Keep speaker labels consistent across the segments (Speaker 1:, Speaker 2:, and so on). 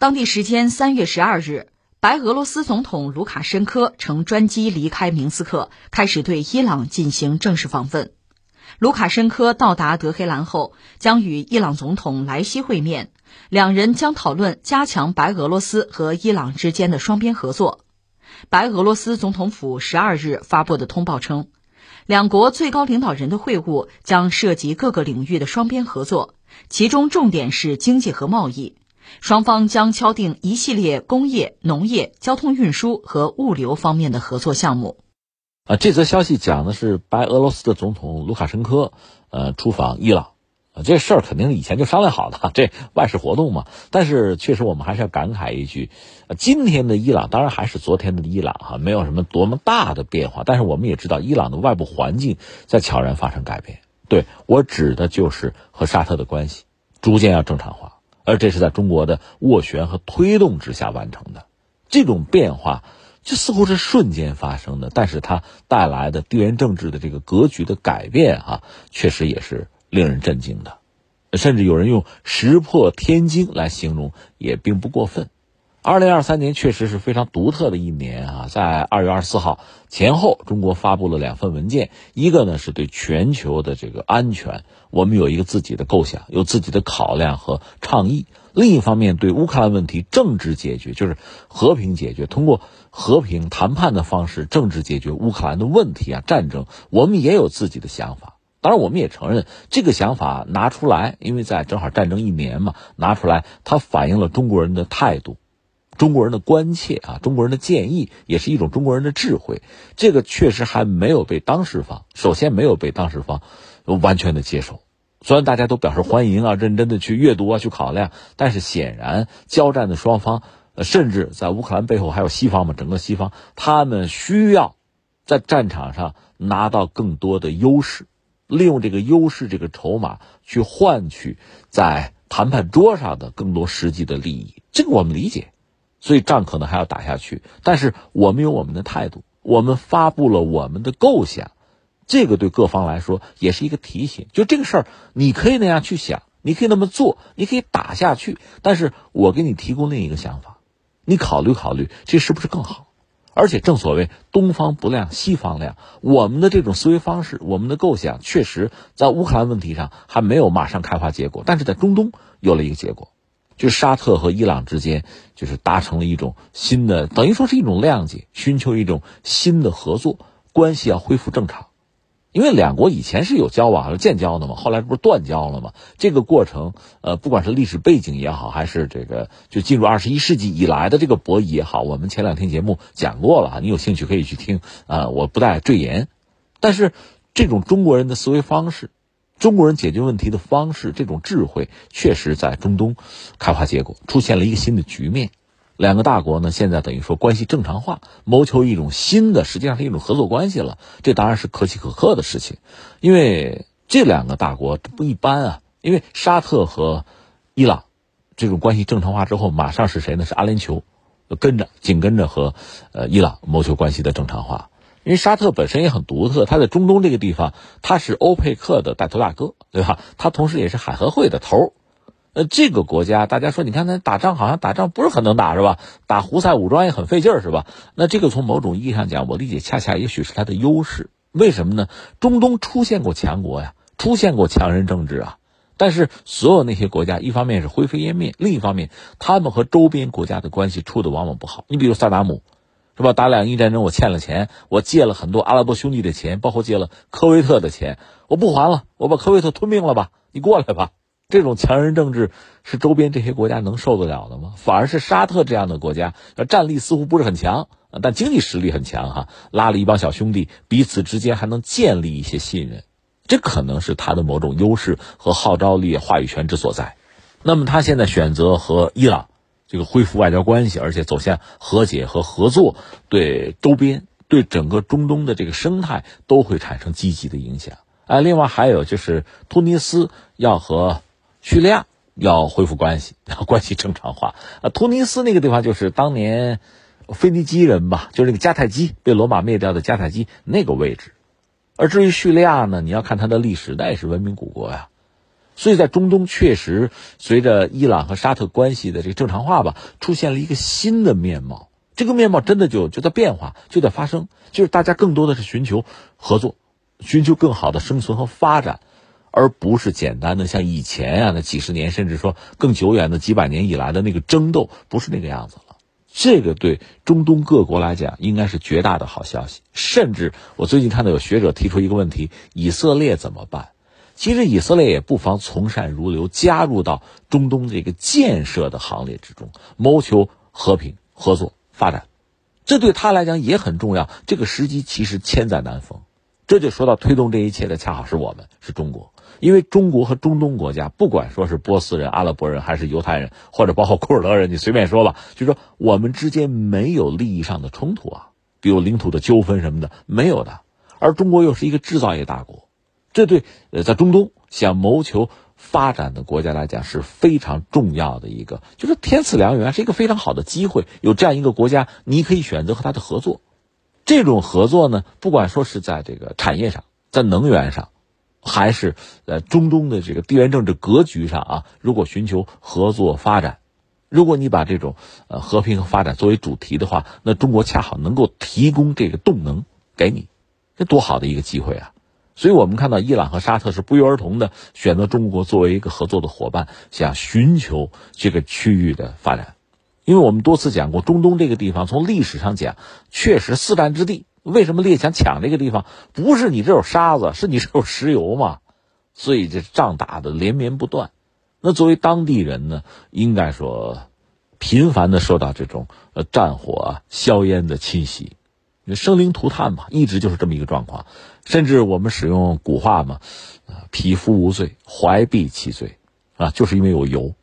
Speaker 1: 当地时间三月十二日，白俄罗斯总统卢卡申科乘专机离开明斯克，开始对伊朗进行正式访问。卢卡申科到达德黑兰后，将与伊朗总统莱西会面，两人将讨论加强白俄罗斯和伊朗之间的双边合作。白俄罗斯总统府十二日发布的通报称，两国最高领导人的会晤将涉及各个领域的双边合作，其中重点是经济和贸易。双方将敲定一系列工业、农业、交通运输和物流方面的合作项目。
Speaker 2: 啊，这则消息讲的是白俄罗斯的总统卢卡申科，呃，出访伊朗。啊，这事儿肯定以前就商量好的，这外事活动嘛。但是确实，我们还是要感慨一句，今天的伊朗当然还是昨天的伊朗哈，没有什么多么大的变化。但是我们也知道，伊朗的外部环境在悄然发生改变。对我指的就是和沙特的关系逐渐要正常化。而这是在中国的斡旋和推动之下完成的，这种变化就似乎是瞬间发生的，但是它带来的地缘政治的这个格局的改变啊，确实也是令人震惊的，甚至有人用石破天惊来形容，也并不过分。二零二三年确实是非常独特的一年啊！在二月二十四号前后，中国发布了两份文件，一个呢是对全球的这个安全，我们有一个自己的构想，有自己的考量和倡议；另一方面，对乌克兰问题政治解决，就是和平解决，通过和平谈判的方式政治解决乌克兰的问题啊，战争，我们也有自己的想法。当然，我们也承认这个想法拿出来，因为在正好战争一年嘛，拿出来它反映了中国人的态度。中国人的关切啊，中国人的建议也是一种中国人的智慧。这个确实还没有被当事方，首先没有被当事方完全的接受。虽然大家都表示欢迎啊，认真的去阅读啊，去考量，但是显然交战的双方，甚至在乌克兰背后还有西方嘛，整个西方他们需要在战场上拿到更多的优势，利用这个优势这个筹码去换取在谈判桌上的更多实际的利益。这个我们理解。所以仗可能还要打下去，但是我们有我们的态度，我们发布了我们的构想，这个对各方来说也是一个提醒。就这个事儿，你可以那样去想，你可以那么做，你可以打下去，但是我给你提供另一个想法，你考虑考虑，这是不是更好？而且正所谓东方不亮西方亮，我们的这种思维方式，我们的构想，确实在乌克兰问题上还没有马上开花结果，但是在中东有了一个结果。就沙特和伊朗之间，就是达成了一种新的，等于说是一种谅解，寻求一种新的合作关系，要恢复正常。因为两国以前是有交往、有建交的嘛，后来不是断交了嘛？这个过程，呃，不管是历史背景也好，还是这个就进入二十一世纪以来的这个博弈也好，我们前两天节目讲过了，你有兴趣可以去听啊，我不再赘言。但是这种中国人的思维方式。中国人解决问题的方式，这种智慧确实在中东开花结果，出现了一个新的局面。两个大国呢，现在等于说关系正常化，谋求一种新的，实际上是一种合作关系了。这当然是可喜可贺的事情，因为这两个大国不一般啊。因为沙特和伊朗这种关系正常化之后，马上是谁呢？是阿联酋跟着紧跟着和呃伊朗谋求关系的正常化。因为沙特本身也很独特，它在中东这个地方，它是欧佩克的带头大哥，对吧？它同时也是海合会的头儿。呃，这个国家，大家说，你看它打仗好像打仗不是很能打，是吧？打胡塞武装也很费劲儿，是吧？那这个从某种意义上讲，我理解恰恰也许是它的优势。为什么呢？中东出现过强国呀，出现过强人政治啊，但是所有那些国家，一方面是灰飞烟灭，另一方面，他们和周边国家的关系处的往往不好。你比如萨达姆。是吧？打两伊战争，我欠了钱，我借了很多阿拉伯兄弟的钱，包括借了科威特的钱，我不还了，我把科威特吞并了吧？你过来吧。这种强人政治是周边这些国家能受得了的吗？反而是沙特这样的国家，战力似乎不是很强，但经济实力很强哈，拉了一帮小兄弟，彼此之间还能建立一些信任，这可能是他的某种优势和号召力、话语权之所在。那么他现在选择和伊朗。这个恢复外交关系，而且走向和解和合作，对周边、对整个中东的这个生态都会产生积极的影响。哎，另外还有就是突尼斯要和叙利亚要恢复关系，要 关系正常化。啊，突尼斯那个地方就是当年腓尼基人吧，就是那个迦太基被罗马灭掉的迦太基那个位置。而至于叙利亚呢，你要看它的历史，那也是文明古国呀。所以在中东确实随着伊朗和沙特关系的这个正常化吧，出现了一个新的面貌。这个面貌真的就就在变化，就在发生，就是大家更多的是寻求合作，寻求更好的生存和发展，而不是简单的像以前啊那几十年甚至说更久远的几百年以来的那个争斗，不是那个样子了。这个对中东各国来讲应该是绝大的好消息。甚至我最近看到有学者提出一个问题：以色列怎么办？其实以色列也不妨从善如流，加入到中东这个建设的行列之中，谋求和平合作。发展，这对他来讲也很重要。这个时机其实千载难逢，这就说到推动这一切的恰好是我们，是中国。因为中国和中东国家，不管说是波斯人、阿拉伯人，还是犹太人，或者包括库尔德人，你随便说吧，就说我们之间没有利益上的冲突啊，比如领土的纠纷什么的没有的。而中国又是一个制造业大国，这对呃在中东想谋求。发展的国家来讲是非常重要的一个，就是天赐良缘，是一个非常好的机会。有这样一个国家，你可以选择和他的合作。这种合作呢，不管说是在这个产业上，在能源上，还是呃中东的这个地缘政治格局上啊，如果寻求合作发展，如果你把这种呃和平和发展作为主题的话，那中国恰好能够提供这个动能给你，这多好的一个机会啊！所以我们看到伊朗和沙特是不约而同的选择中国作为一个合作的伙伴，想寻求这个区域的发展。因为我们多次讲过，中东这个地方从历史上讲确实四战之地。为什么列强抢这个地方？不是你这有沙子，是你这有石油嘛？所以这仗打的连绵不断。那作为当地人呢，应该说频繁的受到这种呃战火、硝烟的侵袭。生灵涂炭嘛，一直就是这么一个状况。甚至我们使用古话嘛，啊，匹夫无罪，怀璧其罪，啊，就是因为有油。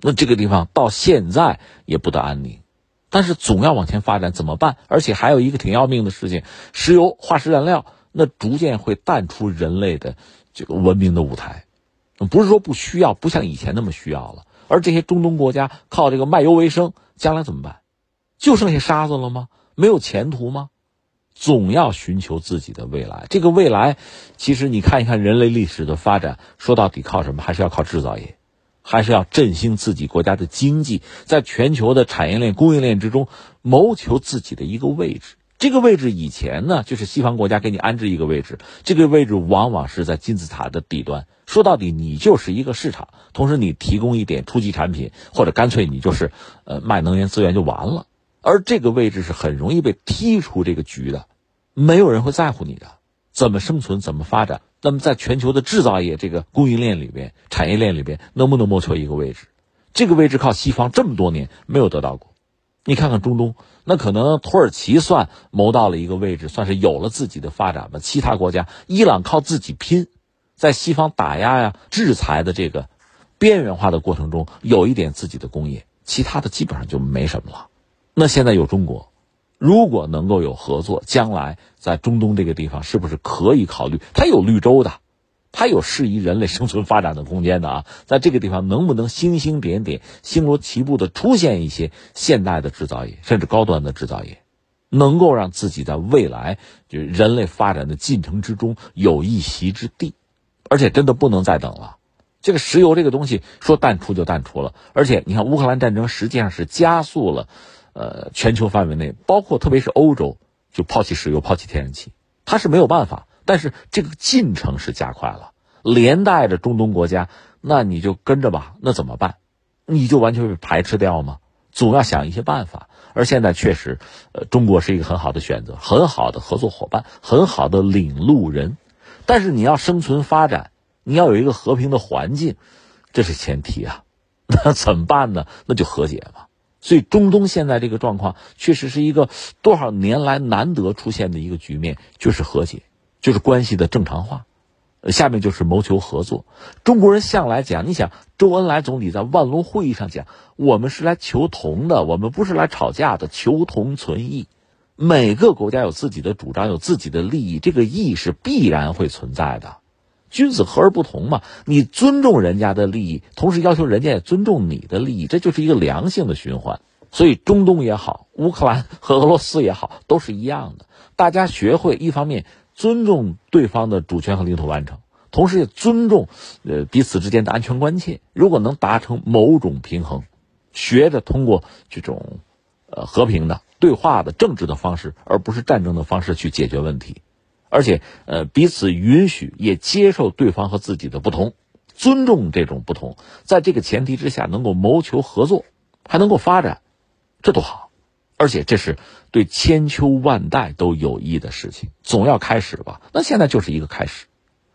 Speaker 2: 那这个地方到现在也不得安宁，但是总要往前发展，怎么办？而且还有一个挺要命的事情，石油、化石燃料，那逐渐会淡出人类的这个文明的舞台。不是说不需要，不像以前那么需要了。而这些中东国家靠这个卖油为生，将来怎么办？就剩下沙子了吗？没有前途吗？总要寻求自己的未来。这个未来，其实你看一看人类历史的发展，说到底靠什么？还是要靠制造业，还是要振兴自己国家的经济，在全球的产业链、供应链之中谋求自己的一个位置。这个位置以前呢，就是西方国家给你安置一个位置，这个位置往往是在金字塔的底端。说到底，你就是一个市场，同时你提供一点初级产品，或者干脆你就是呃卖能源资源就完了。而这个位置是很容易被踢出这个局的，没有人会在乎你的，怎么生存，怎么发展？那么在全球的制造业这个供应链里边、产业链里边，能不能谋求一个位置？这个位置靠西方这么多年没有得到过。你看看中东，那可能土耳其算谋到了一个位置，算是有了自己的发展吧。其他国家，伊朗靠自己拼，在西方打压呀、制裁的这个边缘化的过程中，有一点自己的工业，其他的基本上就没什么了。那现在有中国，如果能够有合作，将来在中东这个地方是不是可以考虑？它有绿洲的，它有适宜人类生存发展的空间的啊！在这个地方能不能星星点点、星罗棋布的出现一些现代的制造业，甚至高端的制造业，能够让自己在未来就人类发展的进程之中有一席之地？而且真的不能再等了。这个石油这个东西说淡出就淡出了，而且你看乌克兰战争实际上是加速了。呃，全球范围内，包括特别是欧洲，就抛弃石油、抛弃天然气，它是没有办法。但是这个进程是加快了，连带着中东国家，那你就跟着吧。那怎么办？你就完全被排斥掉吗？总要想一些办法。而现在确实，呃，中国是一个很好的选择，很好的合作伙伴，很好的领路人。但是你要生存发展，你要有一个和平的环境，这是前提啊。那怎么办呢？那就和解嘛。所以，中东现在这个状况确实是一个多少年来难得出现的一个局面，就是和解，就是关系的正常化。下面就是谋求合作。中国人向来讲，你想，周恩来总理在万隆会议上讲，我们是来求同的，我们不是来吵架的，求同存异。每个国家有自己的主张，有自己的利益，这个义是必然会存在的。君子和而不同嘛，你尊重人家的利益，同时要求人家也尊重你的利益，这就是一个良性的循环。所以中东也好，乌克兰和俄罗斯也好，都是一样的。大家学会一方面尊重对方的主权和领土完整，同时也尊重呃彼此之间的安全关切。如果能达成某种平衡，学着通过这种呃和平的对话的政治的方式，而不是战争的方式去解决问题，而且呃彼此允许也接受对方和自己的不同，尊重这种不同，在这个前提之下能够谋求合作，还能够发展，这多好！而且这是对千秋万代都有益的事情，总要开始吧？那现在就是一个开始。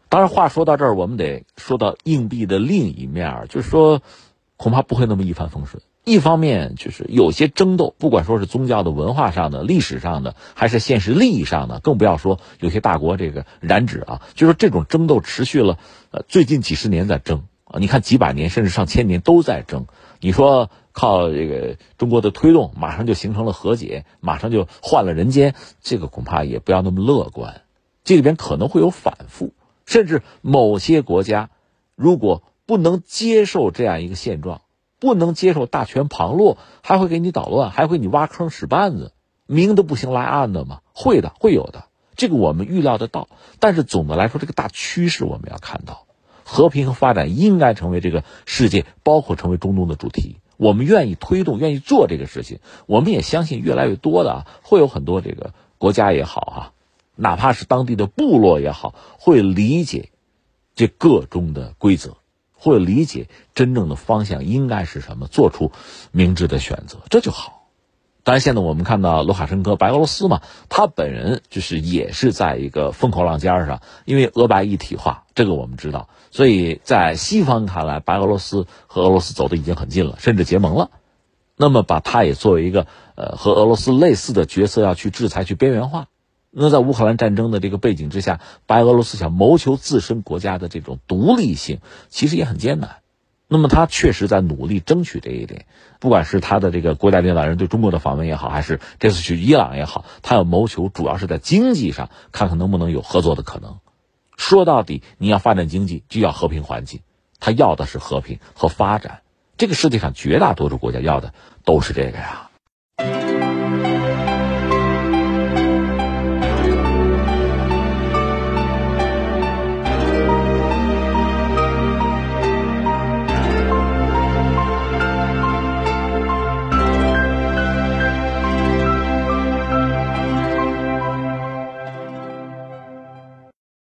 Speaker 2: 当然，话说到这儿，我们得说到硬币的另一面，就是说，恐怕不会那么一帆风顺。一方面，就是有些争斗，不管说是宗教的、文化上的、历史上的，还是现实利益上的，更不要说有些大国这个染指啊，就说这种争斗持续了，呃，最近几十年在争啊，你看几百年甚至上千年都在争。你说靠这个中国的推动，马上就形成了和解，马上就换了人间，这个恐怕也不要那么乐观，这里边可能会有反复。甚至某些国家，如果不能接受这样一个现状，不能接受大权旁落，还会给你捣乱，还会你挖坑使绊子，明的不行来暗的嘛，会的，会有的，这个我们预料得到。但是总的来说，这个大趋势我们要看到，和平和发展应该成为这个世界，包括成为中东的主题。我们愿意推动，愿意做这个事情。我们也相信，越来越多的啊，会有很多这个国家也好哈。哪怕是当地的部落也好，会理解这个中的规则，会理解真正的方向应该是什么，做出明智的选择，这就好。当然，现在我们看到卢卡申科，白俄罗斯嘛，他本人就是也是在一个风口浪尖上，因为俄白一体化，这个我们知道，所以在西方看来，白俄罗斯和俄罗斯走的已经很近了，甚至结盟了。那么，把他也作为一个呃和俄罗斯类似的角色，要去制裁、去边缘化。那在乌克兰战争的这个背景之下，白俄罗斯想谋求自身国家的这种独立性，其实也很艰难。那么他确实在努力争取这一点，不管是他的这个国家领导人对中国的访问也好，还是这次去伊朗也好，他要谋求主要是在经济上看看能不能有合作的可能。说到底，你要发展经济，就要和平环境，他要的是和平和发展。这个世界上绝大多数国家要的都是这个呀。